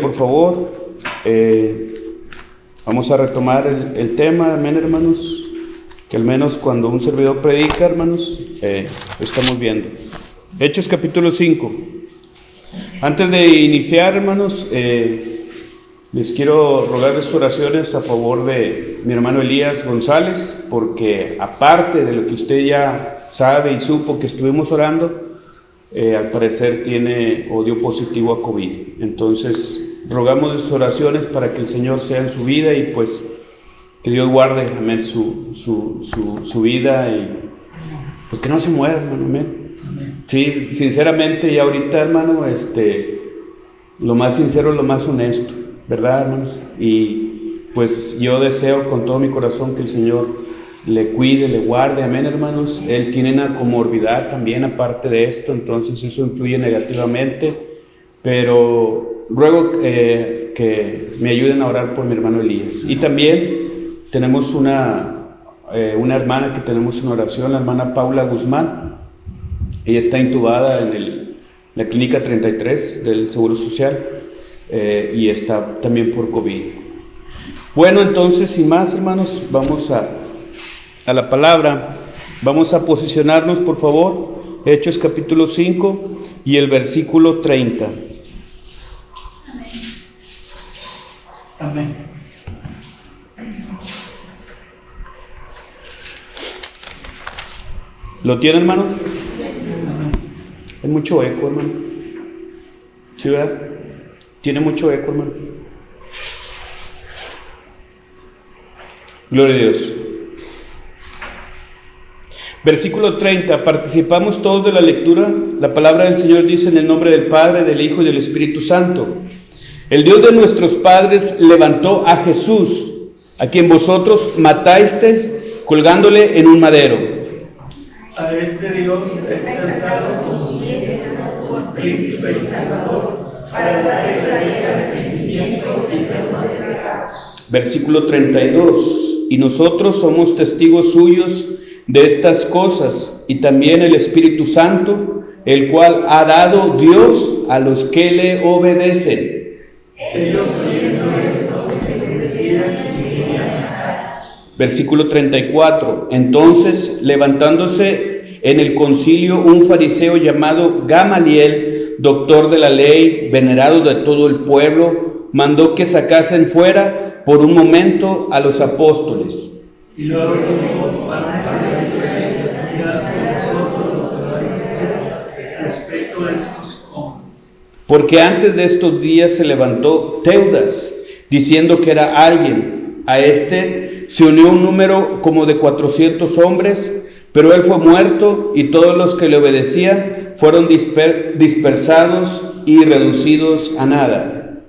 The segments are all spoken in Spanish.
Por favor, eh, vamos a retomar el, tema, amén hermanos, que al menos cuando un servidor predica, hermanos, eh, estamos viendo. Hechos capítulo 5. Antes de iniciar, hermanos, eh, les quiero rogar sus oraciones a favor de mi hermano Elías González, porque aparte de lo que usted ya sabe y supo que estuvimos orando, al parecer tiene odio positivo a COVID. Entonces, rogamos sus oraciones para que el Señor sea en su vida y pues que Dios guarde, amén, su, su, su, vida y pues que no se muera, hermano, amén. Sí, sinceramente y ahorita, hermano, este, lo más sincero, lo más honesto, ¿verdad, hermanos? Y pues yo deseo con todo mi corazón que el Señor le cuide, le guarde, amén, hermanos. Él tiene una comorbidad también aparte de esto, entonces eso influye negativamente, pero ruego eh, que me ayuden a orar por mi hermano Elías. Y también tenemos una, eh, una hermana que tenemos en oración, la hermana Paula Guzmán. Ella está intubada en el, la clínica 33 del Seguro Social eh, y está también por COVID. Bueno, entonces, sin más, hermanos, vamos a, a la palabra. Vamos a posicionarnos, por favor. Hechos capítulo 5 y el versículo 30. Amén. ¿Lo tiene, hermano? Hay mucho eco, hermano. ¿Sí, verdad? Tiene mucho eco, hermano. Gloria a Dios. Versículo 30. Participamos todos de la lectura. La palabra del Señor dice en el nombre del Padre, del Hijo y del Espíritu Santo. El Dios de nuestros padres levantó a Jesús, a quien vosotros matasteis colgándole en un madero. A este Dios exaltado como por príncipe y salvador, para darle arrepentimiento y perdón de pecados. Versículo 32. Y nosotros somos testigos suyos de estas cosas, y también el Espíritu Santo, el cual ha dado Dios a los que le obedecen. Versículo 34. Entonces, levantándose en el concilio un fariseo llamado Gamaliel, doctor de la ley, venerado de todo el pueblo, mandó que sacasen fuera por un momento a los apóstoles. Y luego para porque antes de estos días se levantó Teudas, diciendo que era alguien. A este se unió un número como de 400 hombres, pero él fue muerto y todos los que le obedecían fueron dispersados y reducidos a nada.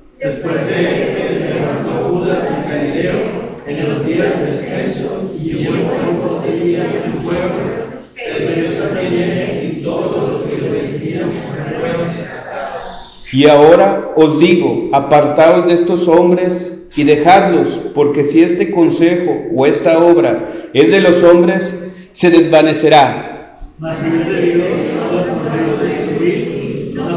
Y ahora os digo, apartaos de estos hombres y dejadlos, porque si este consejo o esta obra es de los hombres, se desvanecerá. Mas si es de Dios, no destruir, no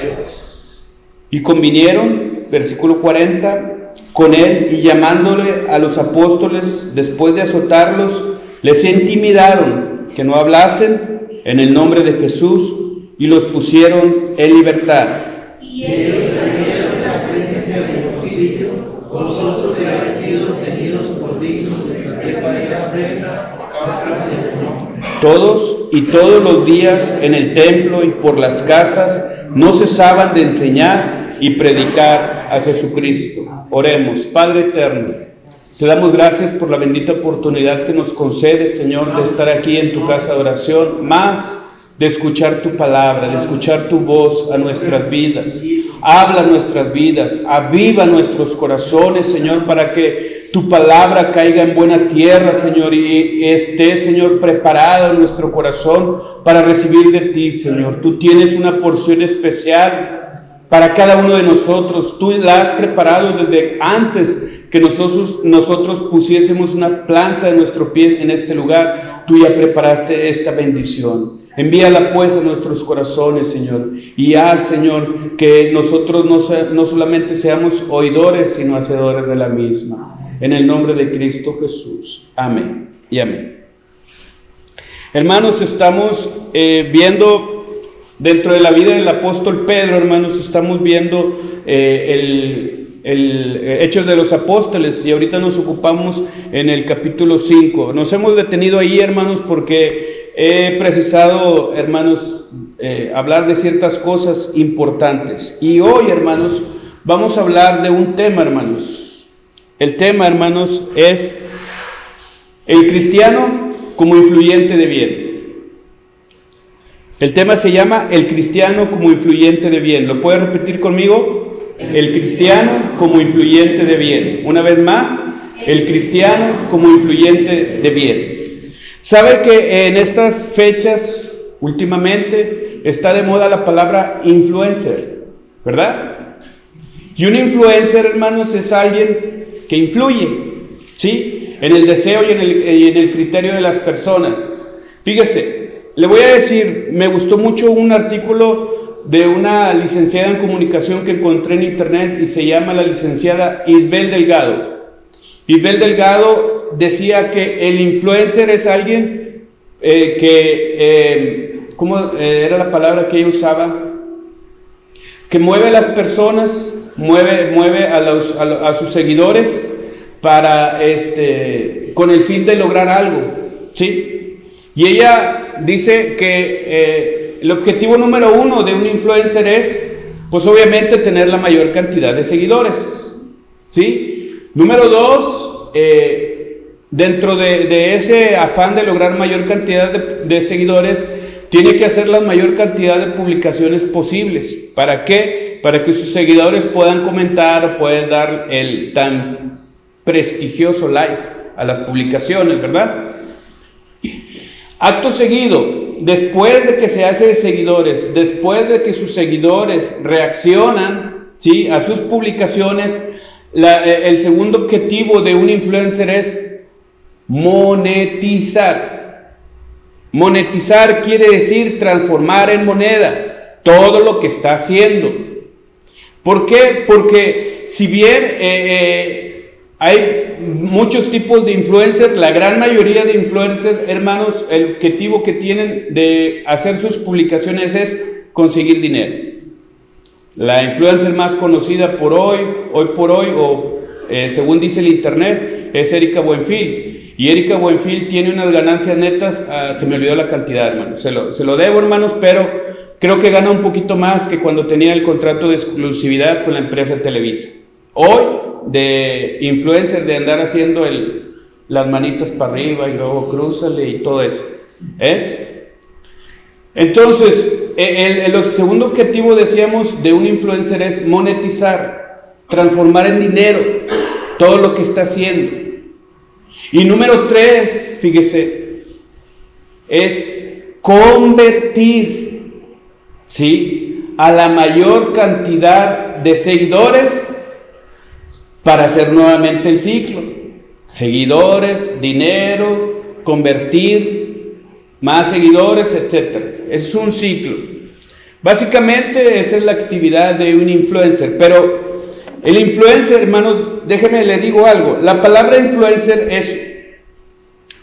Dios. Y convinieron, versículo 40, con él y llamándole a los apóstoles, después de azotarlos, les intimidaron que no hablasen en el nombre de Jesús y los pusieron en libertad. Y ellos salieron de la presencia del concilio, gozosos de haber sido tenidos por dignos de que esa prenda por causa de nombre. Todos y todos los días en el templo y por las casas no cesaban de enseñar y predicar a Jesucristo. Oremos, Padre eterno. Te damos gracias por la bendita oportunidad que nos concedes, Señor, de estar aquí en tu casa de oración, más de escuchar tu palabra, de escuchar tu voz a nuestras vidas. Habla nuestras vidas, aviva nuestros corazones, Señor, para que tu palabra caiga en buena tierra, Señor, y esté, Señor, preparado en nuestro corazón para recibir de ti, Señor. Tú tienes una porción especial para cada uno de nosotros. Tú la has preparado desde antes que nosotros, nosotros pusiésemos una planta de nuestro pie en este lugar. Tú ya preparaste esta bendición. Envíala pues a nuestros corazones, Señor, y haz, Señor, que nosotros no, no solamente seamos oidores, sino hacedores de la misma. En el nombre de Cristo Jesús. Amén y amén. Hermanos, estamos eh, viendo dentro de la vida del apóstol Pedro, hermanos, estamos viendo eh, el, el eh, Hechos de los Apóstoles y ahorita nos ocupamos en el capítulo 5. Nos hemos detenido ahí, hermanos, porque he precisado, hermanos, hablar de ciertas cosas importantes. Y hoy, hermanos, vamos a hablar de un tema, hermanos. El tema, hermanos, es el cristiano como influyente de bien. El tema se llama El cristiano como influyente de bien. ¿Lo puede repetir conmigo? El cristiano como influyente de bien. Una vez más, el cristiano como influyente de bien. ¿Sabe que en estas fechas, últimamente, está de moda la palabra influencer? ¿Verdad? Y un influencer, hermanos, es alguien que influye, ¿sí? en el deseo y en el, criterio de las personas. Fíjese, le voy a decir, me gustó mucho un artículo de una licenciada en comunicación que encontré en internet y se llama la licenciada Isbel Delgado. Isbel Delgado decía que el influencer es alguien eh, que, eh, ¿cómo eh, era la palabra que ella usaba? Que mueve a las personas, mueve, mueve a, los, sus seguidores para este, con el fin de lograr algo, ¿sí? Y ella dice que el objetivo número uno de un influencer es, pues obviamente, tener la mayor cantidad de seguidores, ¿sí? Número dos, eh, dentro de, ese afán de lograr mayor cantidad de, de seguidores, tiene que hacer la mayor cantidad de publicaciones posibles. ¿Para qué? Para que sus seguidores puedan comentar, puedan dar el tan prestigioso like a las publicaciones, ¿verdad? Acto seguido, después de que se hace de seguidores, después de que sus seguidores reaccionan ¿sí? a sus publicaciones, eh, el segundo objetivo de un influencer es monetizar. Monetizar quiere decir transformar en moneda todo lo que está haciendo. ¿Por qué? Porque si bien eh, eh, hay muchos tipos de influencers, la gran mayoría de influencers, hermanos, el objetivo que tienen de hacer sus publicaciones es conseguir dinero. La influencer más conocida por hoy, hoy por hoy, o eh, según dice el internet, es Erika Buenfil. Y Erika Buenfil tiene unas ganancias netas, ah, se me olvidó la cantidad, hermanos. Se lo, se lo debo, hermanos, pero creo que gana un poquito más que cuando tenía el contrato de exclusividad con la empresa Televisa. Hoy de influencer de andar haciendo el, las manitas para arriba y luego cruzale y todo eso. ¿eh? Entonces, e, el, el, segundo objetivo, decíamos, de un influencer es monetizar, transformar en dinero todo lo que está haciendo. Y número tres, fíjese, es convertir, ¿sí? A la mayor cantidad de seguidores para hacer nuevamente el ciclo. Seguidores, dinero, convertir, más seguidores, etc. Es un ciclo. Básicamente esa es la actividad de un influencer. Pero el influencer, hermanos, déjenme le digo algo. La palabra influencer es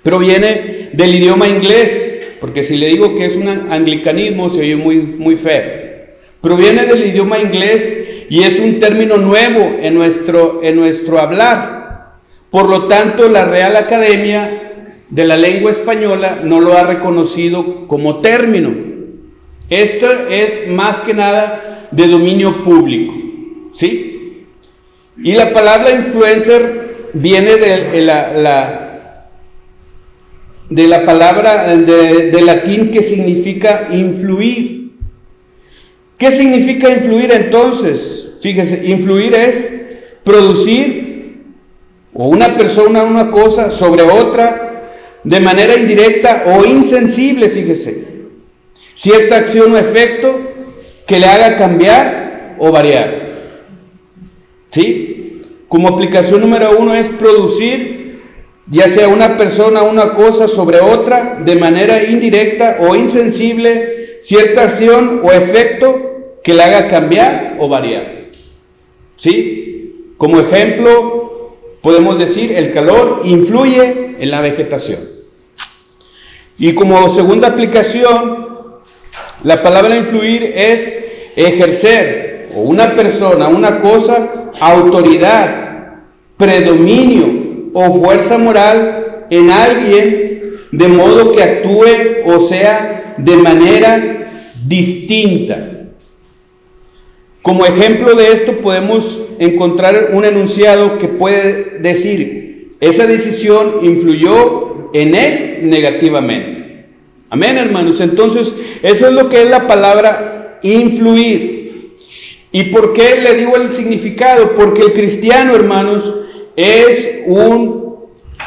proviene del idioma inglés, porque si le digo que es un anglicanismo se oye muy, muy feo. Proviene del idioma inglés y es un término nuevo en nuestro, en nuestro hablar. Por lo tanto, la Real Academia de la Lengua Española no lo ha reconocido como término. Esto es más que nada de dominio público. ¿Sí? Y la palabra influencer viene de, la, de la palabra de, de latín que significa influir. ¿Qué significa influir entonces? Fíjese, influir es producir o una persona una cosa sobre otra de manera indirecta o insensible, fíjese. Cierta acción o efecto que le haga cambiar o variar. ¿Sí? Como aplicación número uno es producir ya sea una persona, una cosa sobre otra, de manera indirecta o insensible, cierta acción o efecto que la haga cambiar o variar. ¿Sí? Como ejemplo, podemos decir, el calor influye en la vegetación. Y como segunda aplicación, la palabra influir es ejercer, o una persona, una cosa, autoridad, predominio o fuerza moral en alguien de modo que actúe o sea de manera distinta. Como ejemplo de esto podemos encontrar un enunciado que puede decir, esa decisión influyó en él negativamente. Amén, hermanos. Entonces, eso es lo que es la palabra influir. ¿Y por qué le digo el significado? Porque el cristiano, hermanos, es un,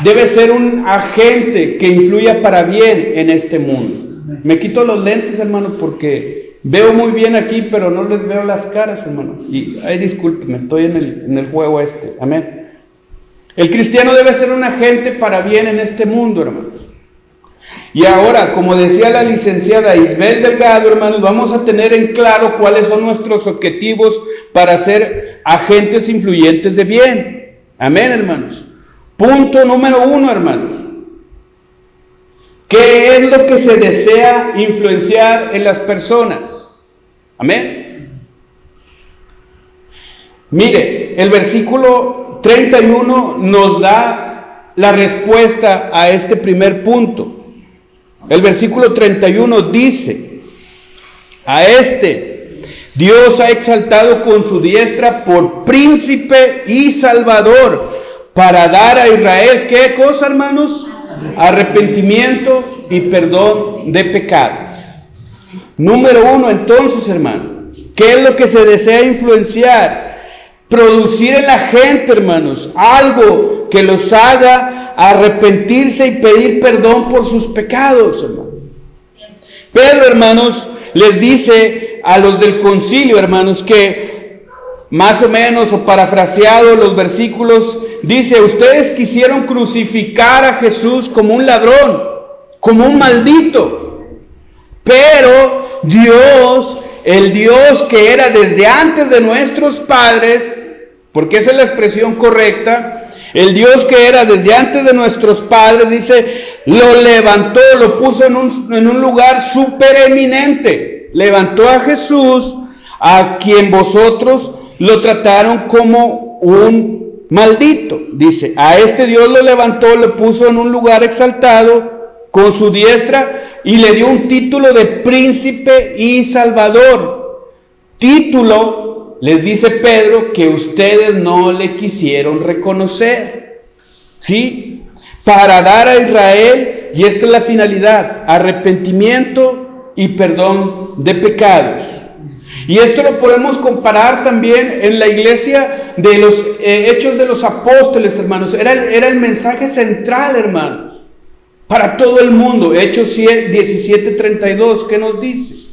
debe ser un agente que influya para bien en este mundo. Me quito los lentes, hermano, porque veo muy bien aquí, pero no les veo las caras, hermano. Y, ay, discúlpeme, estoy en el, en el juego este. Amén. El cristiano debe ser un agente para bien en este mundo, hermanos. Y ahora, como decía la licenciada Isabel Delgado, hermanos, vamos a tener en claro cuáles son nuestros objetivos para ser agentes influyentes de bien. Amén, hermanos. Punto número uno, hermanos. ¿Qué es lo que se desea influenciar en las personas? Amén. Mire, el versículo 31 nos da la respuesta a este primer punto. El versículo 31 dice, a este Dios ha exaltado con su diestra por príncipe y salvador para dar a Israel, ¿qué cosa, hermanos? Arrepentimiento y perdón de pecados. Número uno, entonces, hermano, ¿qué es lo que se desea influenciar? Producir en la gente, hermanos, algo que los haga arrepentirse y pedir perdón por sus pecados, hermano. Pedro, hermanos, les dice a los del concilio, hermanos, que más o menos o parafraseado los versículos, dice, ustedes quisieron crucificar a Jesús como un ladrón, como un maldito, pero Dios, el Dios que era desde antes de nuestros padres, porque esa es la expresión correcta, el Dios que era desde antes de nuestros padres, dice, lo levantó, lo puso en un, en un lugar supereminente levantó a Jesús, a quien vosotros lo trataron como un maldito. Dice, a este Dios lo levantó, lo puso en un lugar exaltado con su diestra y le dio un título de príncipe y salvador. Título, les dice Pedro, que ustedes no le quisieron reconocer. ¿Sí? Para dar a Israel, y esta es la finalidad, arrepentimiento y perdón de pecados. Y esto lo podemos comparar también en la iglesia de los eh, hechos de los apóstoles, hermanos. Era, era el mensaje central, hermanos, para todo el mundo. Hechos 17:32, ¿qué nos dice?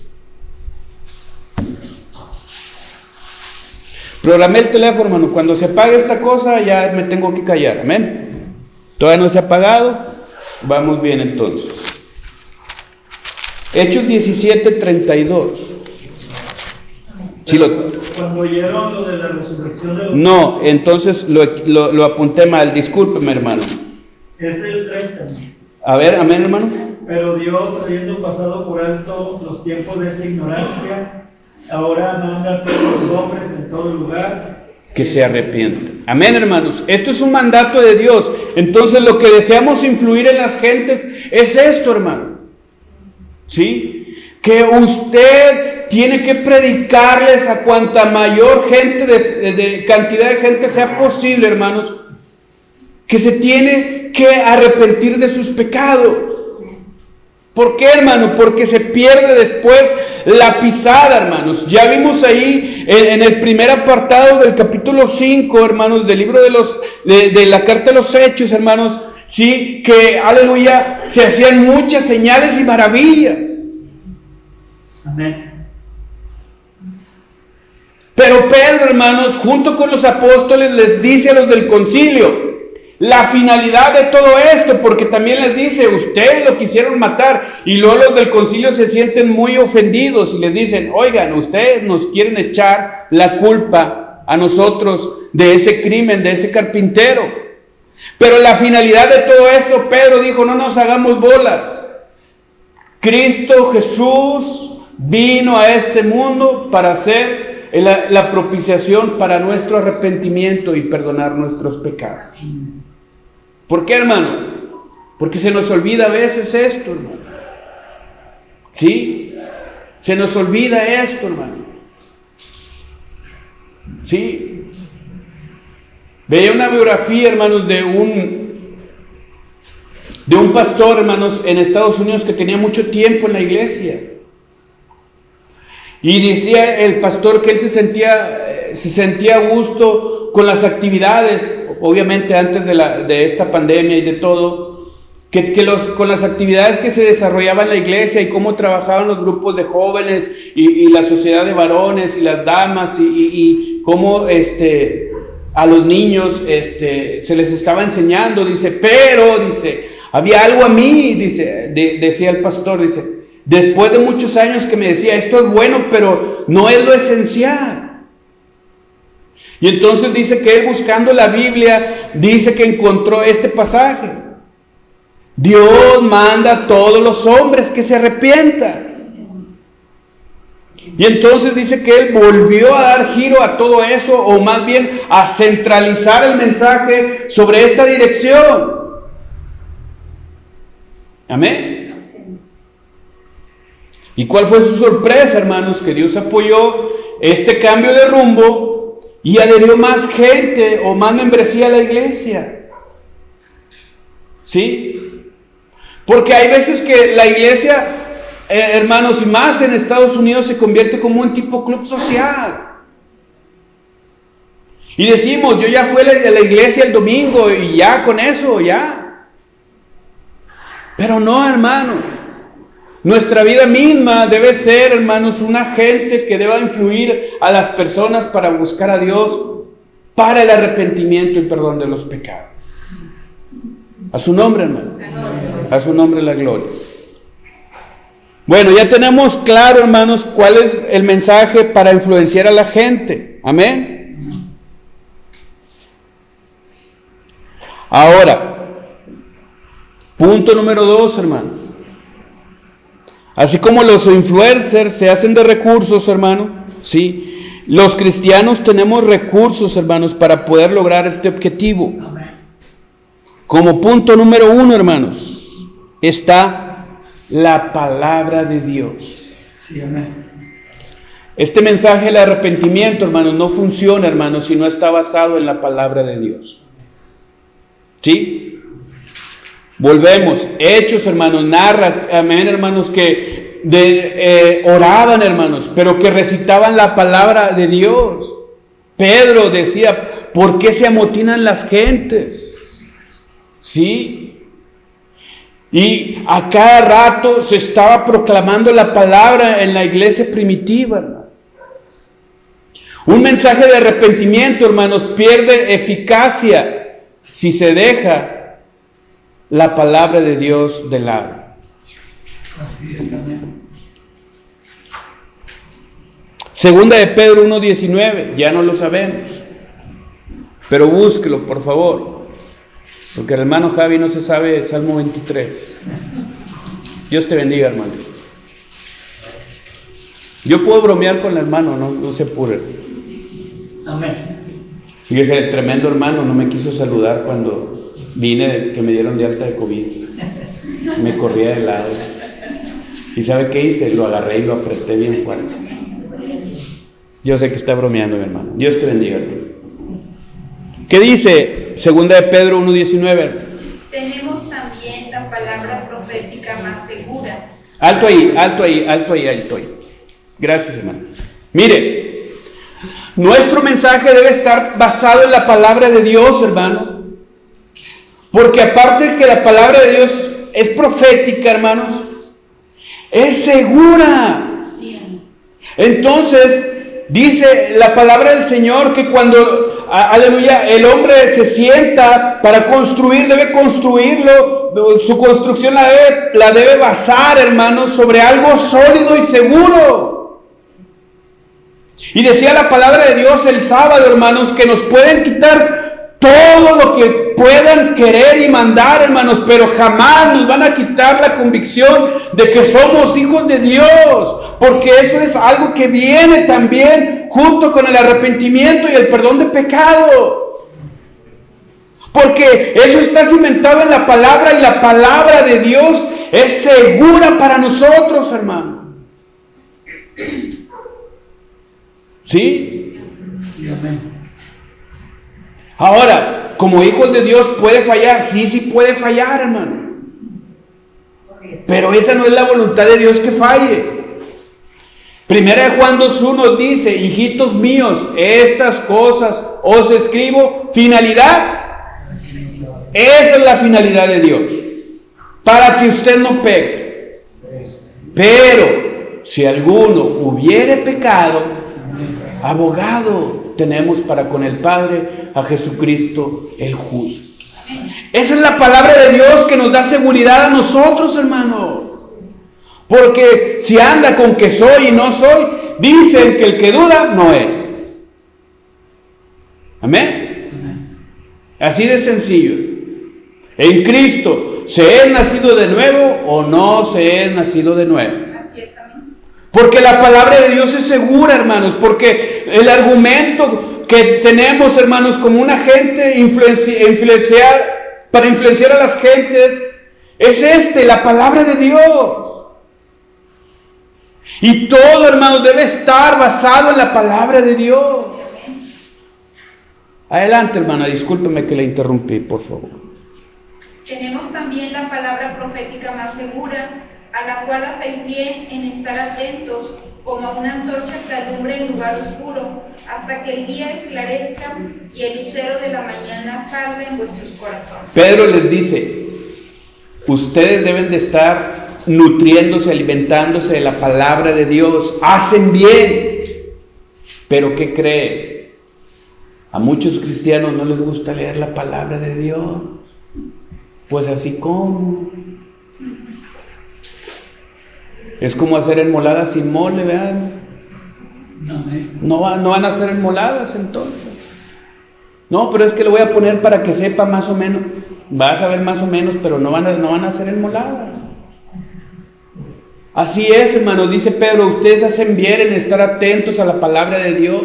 Programé el teléfono, hermano. Cuando se apague esta cosa, ya me tengo que callar. Amén. Todavía no se ha apagado. Vamos bien entonces. Hechos 17, 32. Cuando oyeron lo de la resurrección de los No, entonces lo, lo, apunté mal, discúlpeme hermano. Es el 30. A ver, amén hermano. Pero Dios, habiendo pasado por alto los tiempos de esta ignorancia, ahora manda a todos los hombres en todo lugar que se arrepientan. Amén, hermanos. Esto es un mandato de Dios. Entonces lo que deseamos influir en las gentes es esto, hermano. ¿Sí? Que usted tiene que predicarles a cuanta mayor gente, de, cantidad de gente sea posible, hermanos, que se tiene que arrepentir de sus pecados. ¿Por qué, hermano? Porque se pierde después la pisada, hermanos. Ya vimos ahí en, el primer apartado del capítulo 5, hermanos, del libro de, los, de, de la carta de los hechos, hermanos, Sí, que, aleluya, se hacían muchas señales y maravillas. Amén. Pero Pedro, hermanos, junto con los apóstoles, les dice a los del concilio, la finalidad de todo esto, porque también les dice, ustedes lo quisieron matar, y luego los del concilio se sienten muy ofendidos y les dicen, oigan, ustedes nos quieren echar la culpa a nosotros de ese crimen, de ese carpintero. Pero la finalidad de todo esto, Pedro dijo, no nos hagamos bolas. Cristo Jesús vino a este mundo para hacer la, la propiciación para nuestro arrepentimiento y perdonar nuestros pecados. ¿Por qué, hermano? Porque se nos olvida a veces esto, hermano. ¿Sí? Se nos olvida esto, hermano. ¿Sí? Veía una biografía, hermanos, de un de un pastor, hermanos, en Estados Unidos que tenía mucho tiempo en la iglesia. Y decía el pastor que él se sentía, eh, se sentía a gusto con las actividades, obviamente antes de, esta pandemia y de todo, que, con las actividades que se desarrollaban en la iglesia y cómo trabajaban los grupos de jóvenes y, la sociedad de varones y las damas y, cómo este, a los niños este, se les estaba enseñando, dice, pero, dice, había algo a mí, dice, de, decía el pastor, dice, después de muchos años que me decía, esto es bueno, pero no es lo esencial. Y entonces dice que él buscando la Biblia, dice que encontró este pasaje. Dios manda a todos los hombres que se arrepientan. Y entonces dice que él volvió a dar giro a todo eso, o más bien a centralizar el mensaje sobre esta dirección. Amén. ¿Y cuál fue su sorpresa, hermanos? Que Dios apoyó este cambio de rumbo y adherió más gente o más membresía a la iglesia. ¿Sí? Porque hay veces que la iglesia, eh, hermanos, y más en Estados Unidos, se convierte como un tipo club social. Y decimos, yo ya fui a la iglesia el domingo y ya con eso, ya. Pero no, hermano. Nuestra vida misma debe ser, hermanos, un agente que deba influir a las personas para buscar a Dios para el arrepentimiento y perdón de los pecados. A su nombre, hermano. A su nombre la gloria. Bueno, ya tenemos claro, hermanos, cuál es el mensaje para influenciar a la gente. Amén. Ahora, punto número dos, hermano. Así como los influencers se hacen de recursos, hermano, sí. Los cristianos tenemos recursos, hermanos, para poder lograr este objetivo. Como punto número uno, hermanos, está la palabra de Dios. Sí, amén. Este mensaje del arrepentimiento, hermanos, no funciona, hermanos, si no está basado en la palabra de Dios. ¿Sí? Volvemos, hechos, hermanos, narra, amén, hermanos, que eh, oraban, hermanos, pero que recitaban la palabra de Dios. Pedro decía, ¿por qué se amotinan las gentes? ¿Sí? Y a cada rato se estaba proclamando la palabra en la iglesia primitiva. Un mensaje de arrepentimiento, hermanos, pierde eficacia si se deja la palabra de Dios de lado. Así es, amén. Segunda de Pedro 1.19, ya no lo sabemos, pero búsquelo, por favor, porque el hermano Javi no se sabe Salmo 23. Dios te bendiga, hermano. Yo puedo bromear con el hermano, no, no se apure. Amén. Y ese tremendo hermano no me quiso saludar cuando vine que me dieron de alta de COVID. Me corría de lado. ¿Y sabe qué hice? Lo agarré y lo apreté bien fuerte. Yo sé que está bromeando, mi hermano. Dios te bendiga. ¿Qué dice Segunda de Pedro 1.19? Tenemos también la palabra profética más segura. Alto ahí, alto ahí, alto ahí, alto ahí. Gracias, hermano. Mire, nuestro mensaje debe estar basado en la palabra de Dios, hermano. Porque aparte que la palabra de Dios es profética, hermanos, es segura. Entonces, dice la palabra del Señor que cuando aleluya, el hombre se sienta para construir, debe construirlo, su construcción la debe, la debe basar, hermanos, sobre algo sólido y seguro. Y decía la palabra de Dios el sábado, hermanos, que nos pueden quitar todo lo que puedan querer y mandar, hermanos, pero jamás nos van a quitar la convicción de que somos hijos de Dios, porque eso es algo que viene también junto con el arrepentimiento y el perdón de pecado. Porque eso está cimentado en la palabra y la palabra de Dios es segura para nosotros, hermano. ¿Sí? Sí, amén. Ahora, como hijos de Dios, ¿puede fallar? Sí, sí puede fallar, hermano. Pero esa no es la voluntad de Dios que falle. Primera de Juan 2.1 dice, hijitos míos, estas cosas os escribo, finalidad. Esa es la finalidad de Dios, para que usted no peque. Pero si alguno hubiere pecado, abogado tenemos para con el Padre a Jesucristo el justo. Esa es la palabra de Dios que nos da seguridad a nosotros, hermano. Porque si anda con que soy y no soy, dicen que el que duda no es. Amén. Así de sencillo. En Cristo, ¿se es nacido de nuevo o no se es nacido de nuevo? Porque la palabra de Dios es segura, hermanos, porque el argumento que tenemos, hermanos, como un agente influenciar, para influenciar a las gentes, es este, la palabra de Dios. Y todo, hermano, debe estar basado en la palabra de Dios. Adelante, hermana, discúlpeme que le interrumpí, por favor. Tenemos también la palabra profética más segura, a la cual hacéis bien en estar atentos, como a una antorcha que alumbra en lugar oscuro, hasta que el día esclarezca y el lucero de la mañana salga en vuestros corazones. Pedro les dice, ustedes deben de estar nutriéndose, alimentándose de la palabra de Dios, hacen bien. Pero ¿qué cree? A muchos cristianos no les gusta leer la palabra de Dios. Pues así como. Es como hacer enmoladas sin mole, vean. No, no van a hacer enmoladas entonces. No, pero es que lo voy a poner para que sepa más o menos. Vas a ver más o menos, pero no van a, no van a hacer enmoladas. Así es, hermanos, dice Pedro, ustedes hacen bien en estar atentos a la palabra de Dios,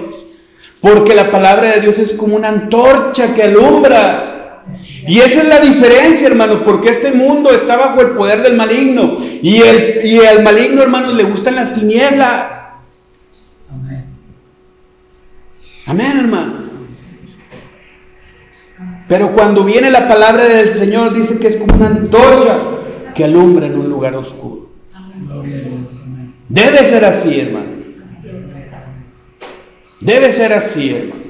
porque la palabra de Dios es como una antorcha que alumbra. Y esa es la diferencia, hermanos, porque este mundo está bajo el poder del maligno y, el, y al maligno, hermanos, le gustan las tinieblas. Amén. Amén, hermano. Pero cuando viene la palabra del Señor, dice que es como una antorcha que alumbra en un lugar oscuro. Debe ser así, hermano. Debe ser así, hermano.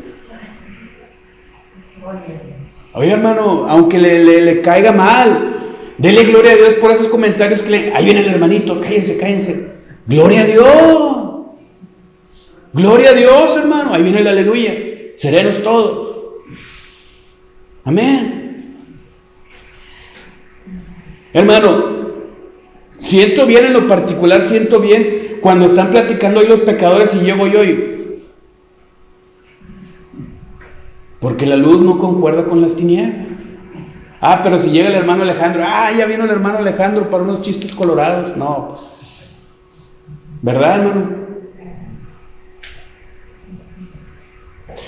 Oye, hermano, aunque le, caiga mal, dele gloria a Dios por esos comentarios que le... Ahí viene el hermanito, cállense, cállense. Gloria a Dios. Gloria a Dios, hermano. Ahí viene el aleluya. Serenos todos. Amén. Hermano, Siento bien en lo particular, siento bien cuando están platicando hoy los pecadores y llego yo y... Porque la luz no concuerda con las tinieblas. Ah, pero si llega el hermano Alejandro, ah, ya vino el hermano Alejandro para unos chistes colorados. No, pues. ¿Verdad, hermano?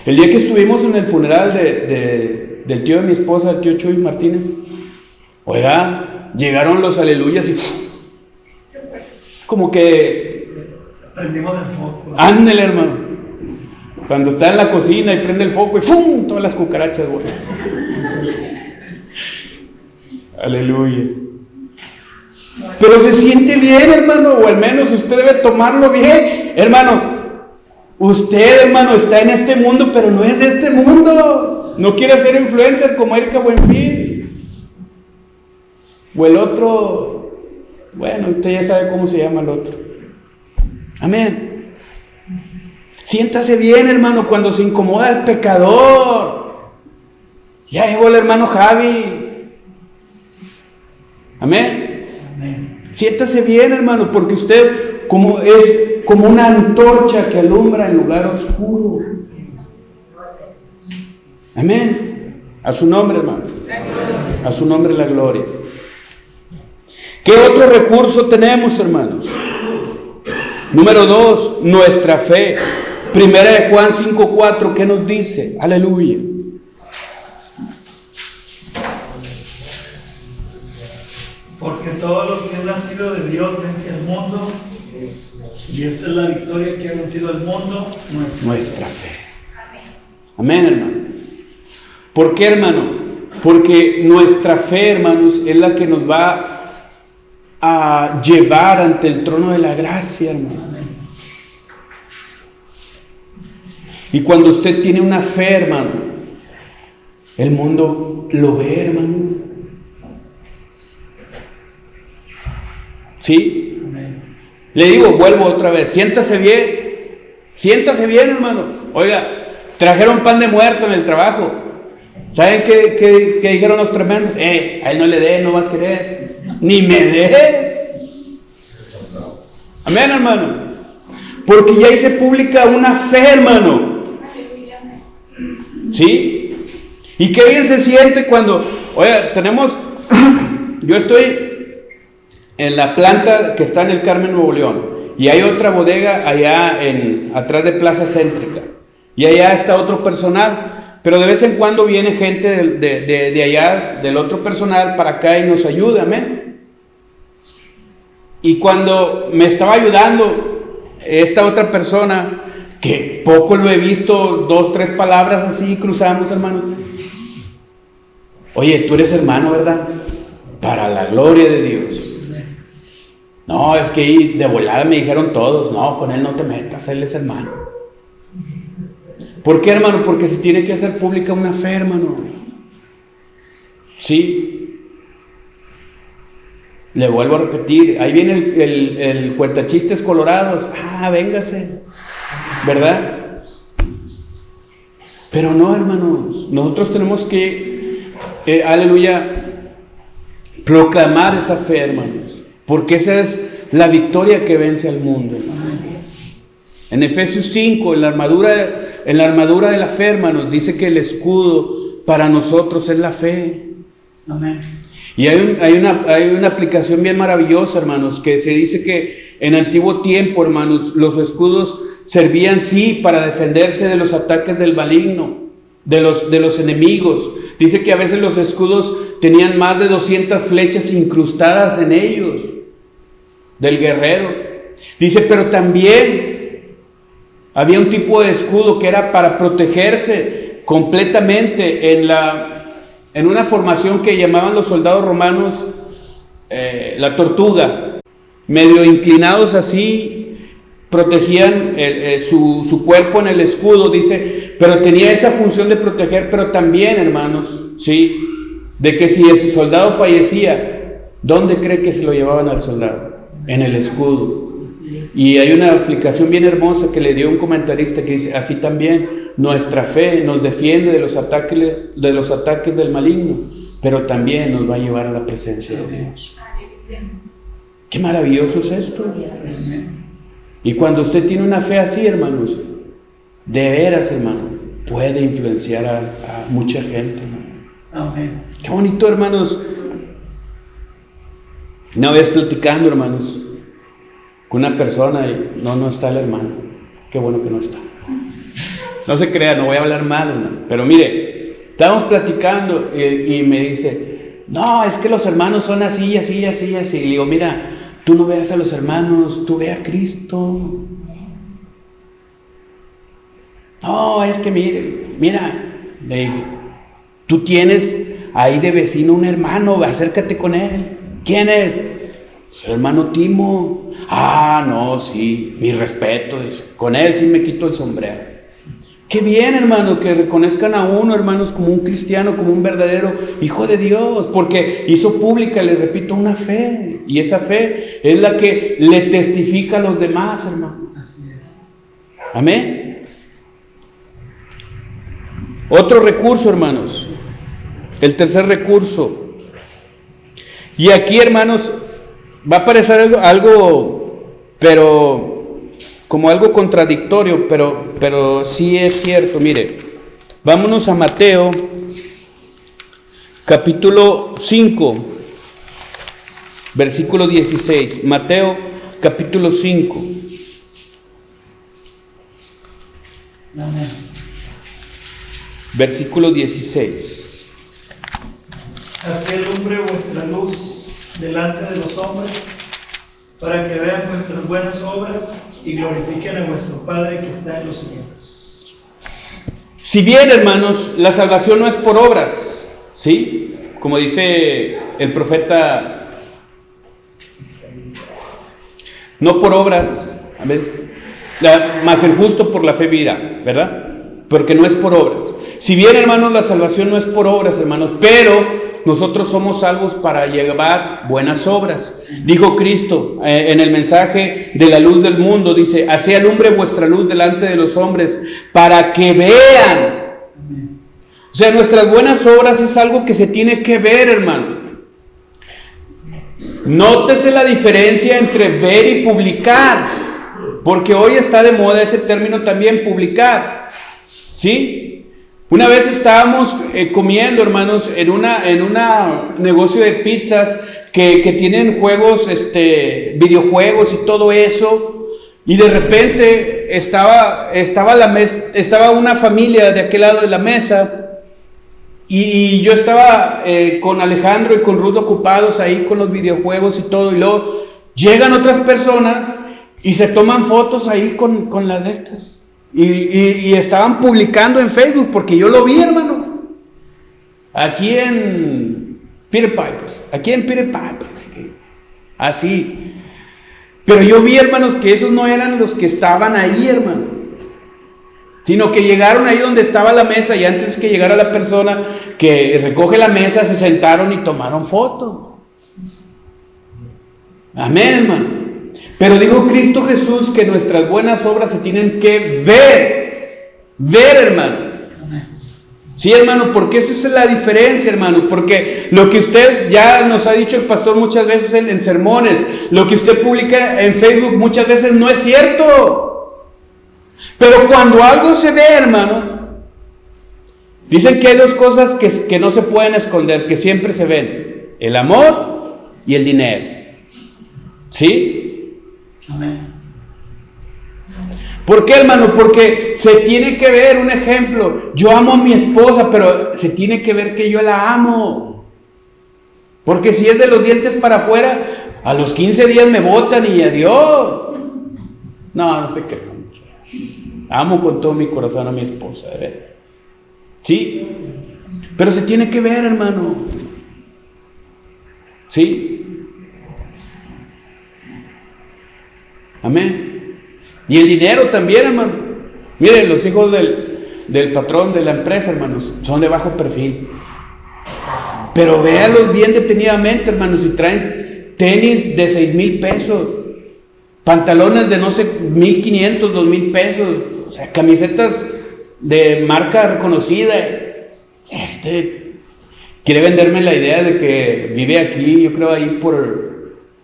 El día que estuvimos en el funeral de, del tío de mi esposa, el tío Chuy Martínez, oiga, llegaron los aleluyas y como que... Prendimos el foco. Ándele, hermano. Cuando está en la cocina y prende el foco y ¡fum! Todas las cucarachas, güey. Aleluya. Pero se siente bien, hermano, o al menos usted debe tomarlo bien. Hermano, usted, hermano, está en este mundo, pero no es de este mundo. No quiere ser influencer como Erika Buenfil. O el otro bueno, usted ya sabe cómo se llama el otro. Amén. Siéntase bien, hermano, cuando se incomoda el pecador. Ya llegó el hermano Javi. Amén. Amén. Siéntase bien, hermano, porque usted como es como una antorcha que alumbra en lugar oscuro. Amén. A su nombre, hermano. A su nombre la gloria. ¿Qué otro recurso tenemos, hermanos? Número dos, nuestra fe. Primera de Juan 5.4, ¿qué nos dice? Aleluya. Porque todo lo que es nacido de Dios vence al mundo. Y esta es la victoria que ha vencido al mundo, nuestra, Nuestra fe. Amén, hermano. ¿Por qué, hermano? Porque nuestra fe, hermanos, es la que nos va a llevar ante el trono de la gracia, hermano. Y cuando usted tiene una fe, hermano, el mundo lo ve, hermano. ¿Sí? Le digo, vuelvo otra vez, siéntase bien, siéntase bien, hermano. Oiga, trajeron pan de muerto en el trabajo. ¿Saben qué, qué- qué dijeron los tremendos? Eh, a él no le dé, no va a querer. Ni me dé. Amén, hermano. Porque ya hice pública una fe, hermano. ¿Sí? Y qué bien se siente cuando, oiga, tenemos, yo estoy en la planta que está en el Carmen Nuevo León y hay otra bodega allá en atrás de Plaza Céntrica y allá está otro personal, pero de vez en cuando viene gente de, de- de- de allá del otro personal para acá y nos ayuda, amén. Y cuando me estaba ayudando esta otra persona, que poco lo he visto, dos, tres palabras así cruzamos, hermano. Oye, tú eres hermano, ¿verdad? Para la gloria de Dios. Es que de volada me dijeron todos, no, con él no te metas, él es hermano. ¿Por qué, hermano? Porque se tiene que hacer pública una fe, hermano. Sí. Le vuelvo a repetir, ahí viene el, el, el cuentachistes colorados. Ah, véngase. ¿Verdad? Pero no, hermanos. Nosotros tenemos que, eh, aleluya, proclamar esa fe, hermanos. Porque esa es la victoria que vence al mundo. En Efesios 5, en la armadura, en la armadura de la fe, hermanos, dice que el escudo para nosotros es la fe. Amén. Y hay, un- hay una, hay una aplicación bien maravillosa, hermanos, que se dice que en antiguo tiempo, hermanos, los escudos servían sí para defenderse de los ataques del maligno, de los, de los enemigos. Dice que a veces los escudos tenían más de 200 flechas incrustadas en ellos, del guerrero. Dice, pero también había un tipo de escudo que era para protegerse completamente en, la, en una formación que llamaban los soldados romanos eh, la tortuga. Medio inclinados así, protegían eh, eh, su, su cuerpo en el escudo, dice, pero tenía esa función de proteger, pero también, hermanos, ¿sí? De que si el soldado fallecía, ¿dónde cree que se lo llevaban al soldado? En el escudo. Y hay una aplicación bien hermosa que le dio un comentarista que dice, así también nuestra fe nos defiende de los ataques, de los ataques del maligno, pero también nos va a llevar a la presencia de Dios. Qué maravilloso es esto. Y cuando usted tiene una fe así, hermanos, de veras, hermano, puede influenciar a, a mucha gente. hermano. Amén. Qué bonito, hermanos. Una vez platicando, hermanos, con una persona y no, no está el hermano. Qué bueno que no está. No se crea, no voy a hablar mal, hermano. Pero mire, estábamos platicando y, me dice, no, es que los hermanos son así, así, así, así. Y le digo, mira, tú no veas a los hermanos, tú ve a Cristo. No, es que mire, mira, le dije, tú tienes ahí de vecino un hermano, acércate con él. ¿Quién es? "Pues, el hermano Timo. Ah, no, sí, mi respeto. dice. Con él sí me quito el sombrero. Qué bien, hermano, que reconozcan a uno, hermanos, como un cristiano, como un verdadero hijo de Dios, porque hizo pública, le repito, una fe. Y esa fe es la que le testifica a los demás, hermano. Así es. Amén. Otro recurso, hermanos. El tercer recurso. Y aquí, hermanos, va a parecer algo, algo pero como algo contradictorio, pero, pero sí es cierto. Mire, vámonos a Mateo, capítulo 5, versículo 16. Mateo, capítulo 5. Amén. Versículo 16. Haced lumbre vuestra luz delante de los hombres, para que vean vuestras buenas obras y glorifiquen a vuestro Padre que está en los cielos. Si bien, hermanos, la salvación no es por obras, ¿sí? Como dice el profeta, no por obras, a ver, más el justo por la fe vivirá, ¿verdad? Porque no es por obras. Si bien, hermanos, la salvación no es por obras, hermanos, pero nosotros somos salvos para llevar buenas obras. Dijo Cristo eh, en el mensaje de la luz del mundo, dice, así alumbre vuestra luz delante de los hombres para que vean. O sea, nuestras buenas obras es algo que se tiene que ver, hermano. Nótese la diferencia entre ver y publicar, porque hoy está de moda ese término también, publicar. ¿Sí? Una vez estábamos eh, comiendo, hermanos, en una en una negocio de pizzas que, que tienen juegos, este, videojuegos y todo eso, y de repente estaba estaba la mes- estaba una familia de aquel lado de la mesa y yo estaba eh, con Alejandro y con Ruth ocupados ahí con los videojuegos y todo, y luego llegan otras personas y se toman fotos ahí con, con las de estas. Y, y- estaban publicando en Facebook, porque yo lo vi, hermano. Aquí en Peter Pipers, aquí en Peter Pipers, así. Pero yo vi, hermanos, que esos no eran los que estaban ahí, hermano sino que llegaron ahí donde estaba la mesa y antes que llegara la persona que recoge la mesa, se sentaron y tomaron foto. Amén, hermano. Pero dijo Cristo Jesús que nuestras buenas obras se tienen que ver. Ver, hermano. Sí, hermano, porque esa es la diferencia, hermano. Porque lo que usted ya nos ha dicho el pastor muchas veces en, en sermones, lo que usted publica en Facebook muchas veces no es cierto. Pero cuando algo se ve, hermano, dicen que hay dos cosas que, que no se pueden esconder, que siempre se ven. El amor y el dinero. ¿Sí? Amén. ¿Por qué, hermano? Porque se tiene que ver un ejemplo. Yo amo a mi esposa, pero se tiene que ver que yo la amo. Porque si es de los dientes para afuera, a los 15 días me botan y adiós. No, no sé qué. Amo con todo mi corazón a mi esposa, ver. Sí, pero se tiene que ver, hermano. Sí. Amén. Y el dinero también, hermano. Miren, los hijos del, del patrón de la empresa, hermanos, son de bajo perfil. Pero véanlos bien detenidamente, hermanos, si traen tenis de 6 mil pesos, pantalones de no sé, 1500, 2000 pesos, o sea, camisetas de marca reconocida. Este quiere venderme la idea de que vive aquí, yo creo ahí por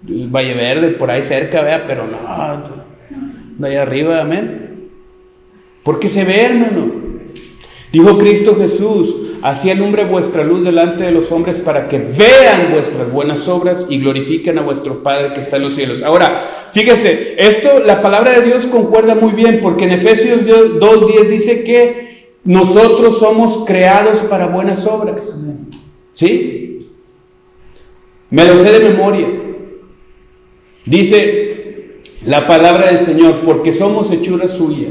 Valle Verde, por ahí cerca, vea, pero no, de ahí arriba, amén. Porque se ve, hermano. Dijo Cristo Jesús, así alumbre vuestra luz delante de los hombres para que vean vuestras buenas obras y glorifiquen a vuestro Padre que está en los cielos. Ahora, fíjese, esto, la palabra de Dios concuerda muy bien, porque en Efesios 2.10 dice que nosotros somos creados para buenas obras. ¿Sí? Me lo sé de memoria. Dice la palabra del Señor, porque somos hechura suya.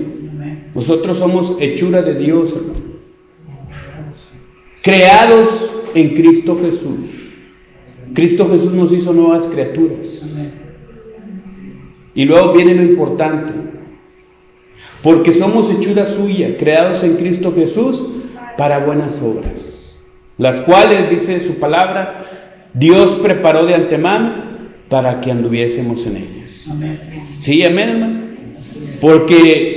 Nosotros somos hechura de Dios, hermano. Creados en Cristo Jesús. Cristo Jesús nos hizo nuevas criaturas. Y luego viene lo importante. Porque somos hechura suya, creados en Cristo Jesús para buenas obras. Las cuales, dice su palabra, Dios preparó de antemano para que anduviésemos en ellas. Amén. Sí, amén, hermano. Porque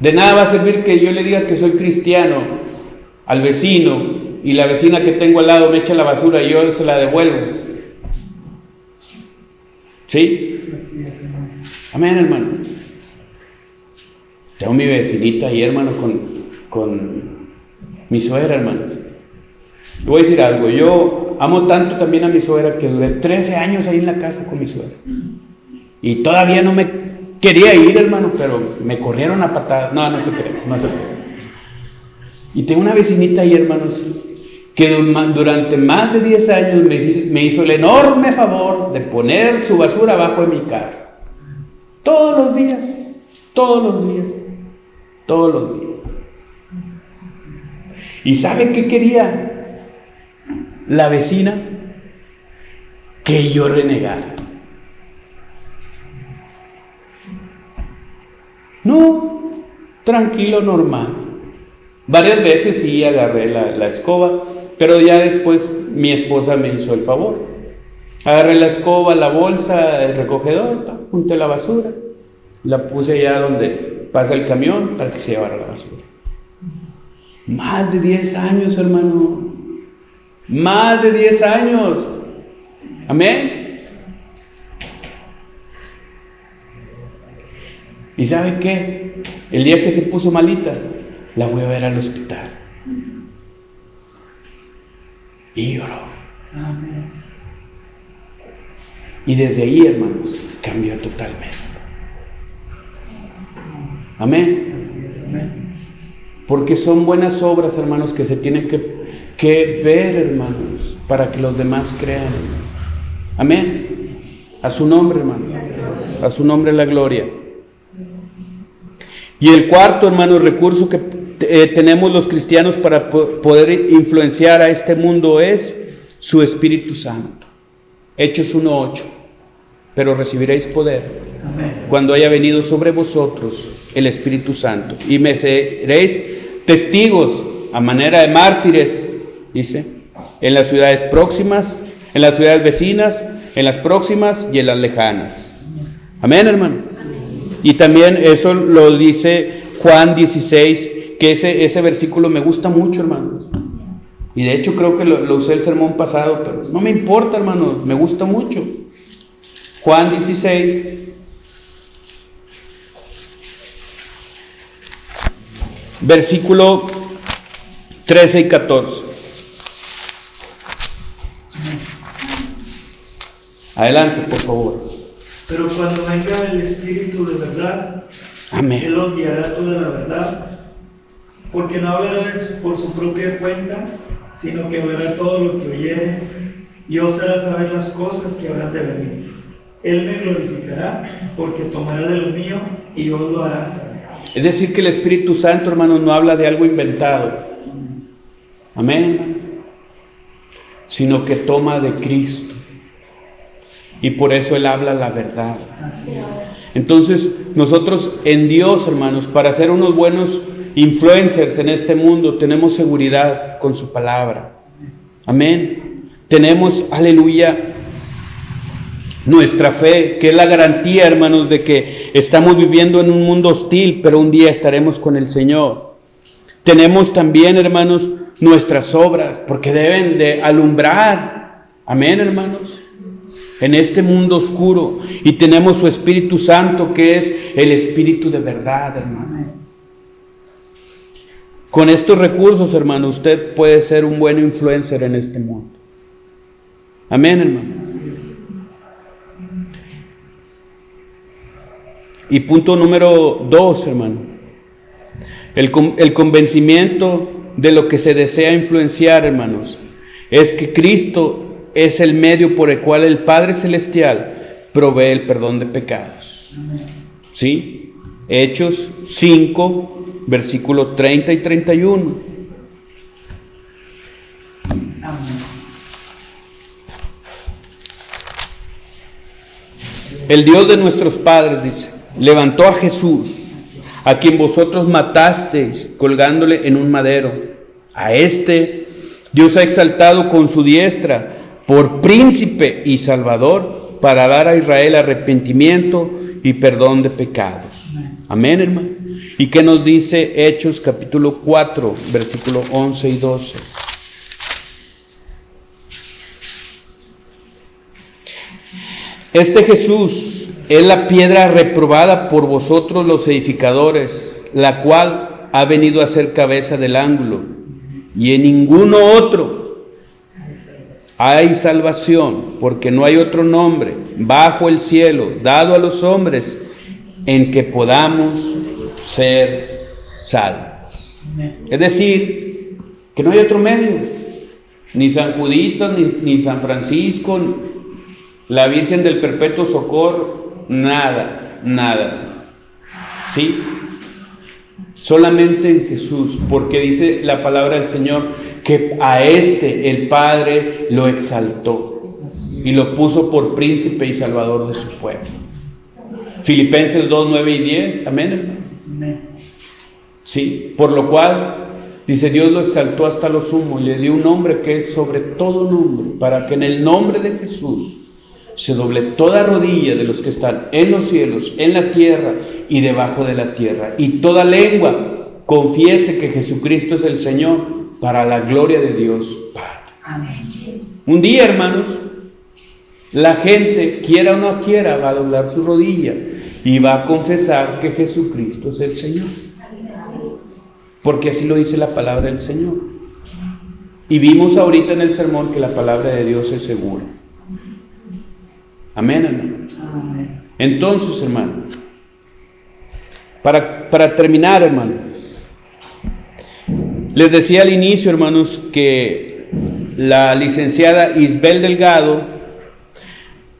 De nada va a servir que yo le diga que soy cristiano al vecino y la vecina que tengo al lado me echa la basura y yo se la devuelvo. ¿Sí? Amén, hermano. Tengo mi vecinita ahí, hermano, con, con mi suegra, hermano. Le voy a decir algo. Yo amo tanto también a mi suegra que duré 13 años ahí en la casa con mi suegra. Y todavía no me quería ir, hermano, pero me corrieron a patadas. No, no se cree, no se cree. Y tengo una vecinita ahí, hermanos, que durante más de 10 años me hizo el enorme favor de poner su basura abajo de mi carro. Todos los días, todos los días, todos los días. ¿Y sabe qué quería la vecina? Que yo renegara. No, tranquilo, normal. Varias veces sí agarré la, escoba, pero ya después mi esposa me hizo el favor. Agarré la escoba, la bolsa, el recogedor, junté la basura, la puse allá donde pasa el camión para que se llevara la basura. Más de 10 años, hermano. Más de 10 años. Amén. ¿Y sabe qué? El día que se puso malita, la voy a ver al hospital. Y lloró. Y desde ahí, hermanos, cambió totalmente. Amén. Porque son buenas obras, hermanos, que se tienen que, que ver, hermanos, para que los demás crean. Amén. A su nombre, hermano. A su nombre la gloria. Y el cuarto, hermano, recurso que eh, tenemos los cristianos para poder influenciar a este mundo es su Espíritu Santo. Hechos 1.8. Pero recibiréis poder cuando haya venido sobre vosotros el Espíritu Santo. Y me seréis testigos a manera de mártires, dice, en las ciudades próximas, en las ciudades vecinas, en las próximas y en las lejanas. Amén, hermano. Y también eso lo dice Juan 16, que ese, ese versículo me gusta mucho, hermanos. Y de hecho creo que lo, usé el sermón pasado, pero no me importa, hermanos, me gusta mucho. Juan 16, versículo 13 y 14. Adelante, por favor. Pero cuando venga el Espíritu de verdad, Amén. Él os guiará toda la verdad, porque no hablará por su propia cuenta, sino que hablará todo lo que oyere, y os hará saber las cosas que habrán de venir. Él me glorificará, porque tomará de lo mío y os lo hará saber. Es decir, que el Espíritu Santo, hermanos, no habla de algo inventado. Amén. Sino que toma de Cristo. Y por eso Él habla la verdad. Entonces, nosotros en Dios, hermanos, para ser unos buenos influencers en este mundo, tenemos seguridad con su palabra. Amén. Tenemos, aleluya, nuestra fe, que es la garantía, hermanos, de que estamos viviendo en un mundo hostil, pero un día estaremos con el Señor. Tenemos también, hermanos, nuestras obras, porque deben de alumbrar. Amén, hermanos en este mundo oscuro y tenemos su Espíritu Santo que es el Espíritu de verdad, hermano. Con estos recursos, hermano, usted puede ser un buen influencer en este mundo. Amén, hermano. Y punto número dos, hermano. El, el convencimiento de lo que se desea influenciar, hermanos, es que Cristo es el medio por el cual el Padre Celestial provee el perdón de pecados. ¿Sí? Hechos 5, versículo 30 y 31. El Dios de nuestros padres, dice, levantó a Jesús, a quien vosotros matasteis colgándole en un madero. A este Dios ha exaltado con su diestra por príncipe y salvador para dar a Israel arrepentimiento y perdón de pecados. Amén, hermano. ¿Y qué nos dice Hechos capítulo 4, versículo 11 y 12? Este Jesús es la piedra reprobada por vosotros los edificadores, la cual ha venido a ser cabeza del ángulo, y en ninguno otro hay salvación, porque no hay otro nombre bajo el cielo dado a los hombres en que podamos ser salvos. Es decir, que no hay otro medio, ni San Judito, ni, ni San Francisco, la Virgen del Perpetuo Socorro, nada, nada. ¿Sí? Solamente en Jesús, porque dice la palabra del Señor que a este el Padre lo exaltó y lo puso por príncipe y salvador de su pueblo. Filipenses 2, 9 y 10, amén. Sí, por lo cual dice Dios lo exaltó hasta lo sumo y le dio un nombre que es sobre todo nombre, para que en el nombre de Jesús se doble toda rodilla de los que están en los cielos, en la tierra y debajo de la tierra, y toda lengua confiese que Jesucristo es el Señor para la gloria de Dios Padre. Amén. Un día, hermanos, la gente, quiera o no quiera, va a doblar su rodilla y va a confesar que Jesucristo es el Señor. Porque así lo dice la palabra del Señor. Y vimos ahorita en el sermón que la palabra de Dios es segura. Amén, hermano. Entonces, hermano, para, para terminar, hermano, les decía al inicio, hermanos, que la licenciada Isbel Delgado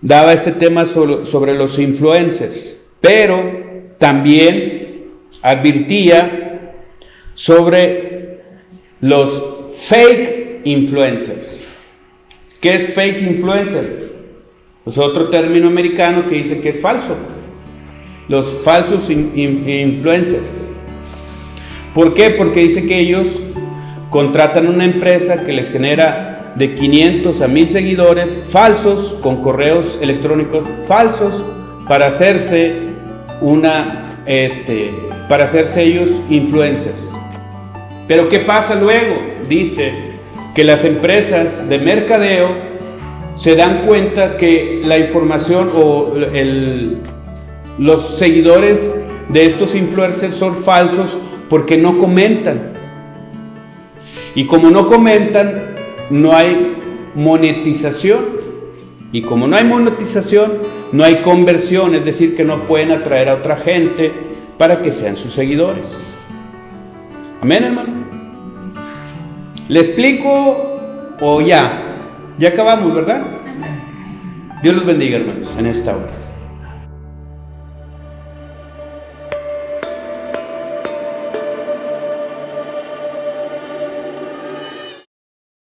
daba este tema sobre, los influencers, pero también advirtía sobre los fake influencers. ¿Qué es fake influencer? Es otro término americano que dice que es falso. Los falsos influencers. ¿Por qué? Porque dice que ellos contratan una empresa que les genera de 500 a 1000 seguidores falsos con correos electrónicos falsos para hacerse una este para hacerse ellos influencers. Pero ¿qué pasa luego? Dice que las empresas de mercadeo se dan cuenta que la información o los seguidores de estos influencers son falsos porque no comentan. Y como no comentan, no hay monetización. Y como no hay monetización, no hay conversión, es decir, que no pueden atraer a otra gente para que sean sus seguidores. Amén, hermano. ¿Le explico o ya? Ya acabamos, ¿verdad? Dios los bendiga, hermanos, en esta hora.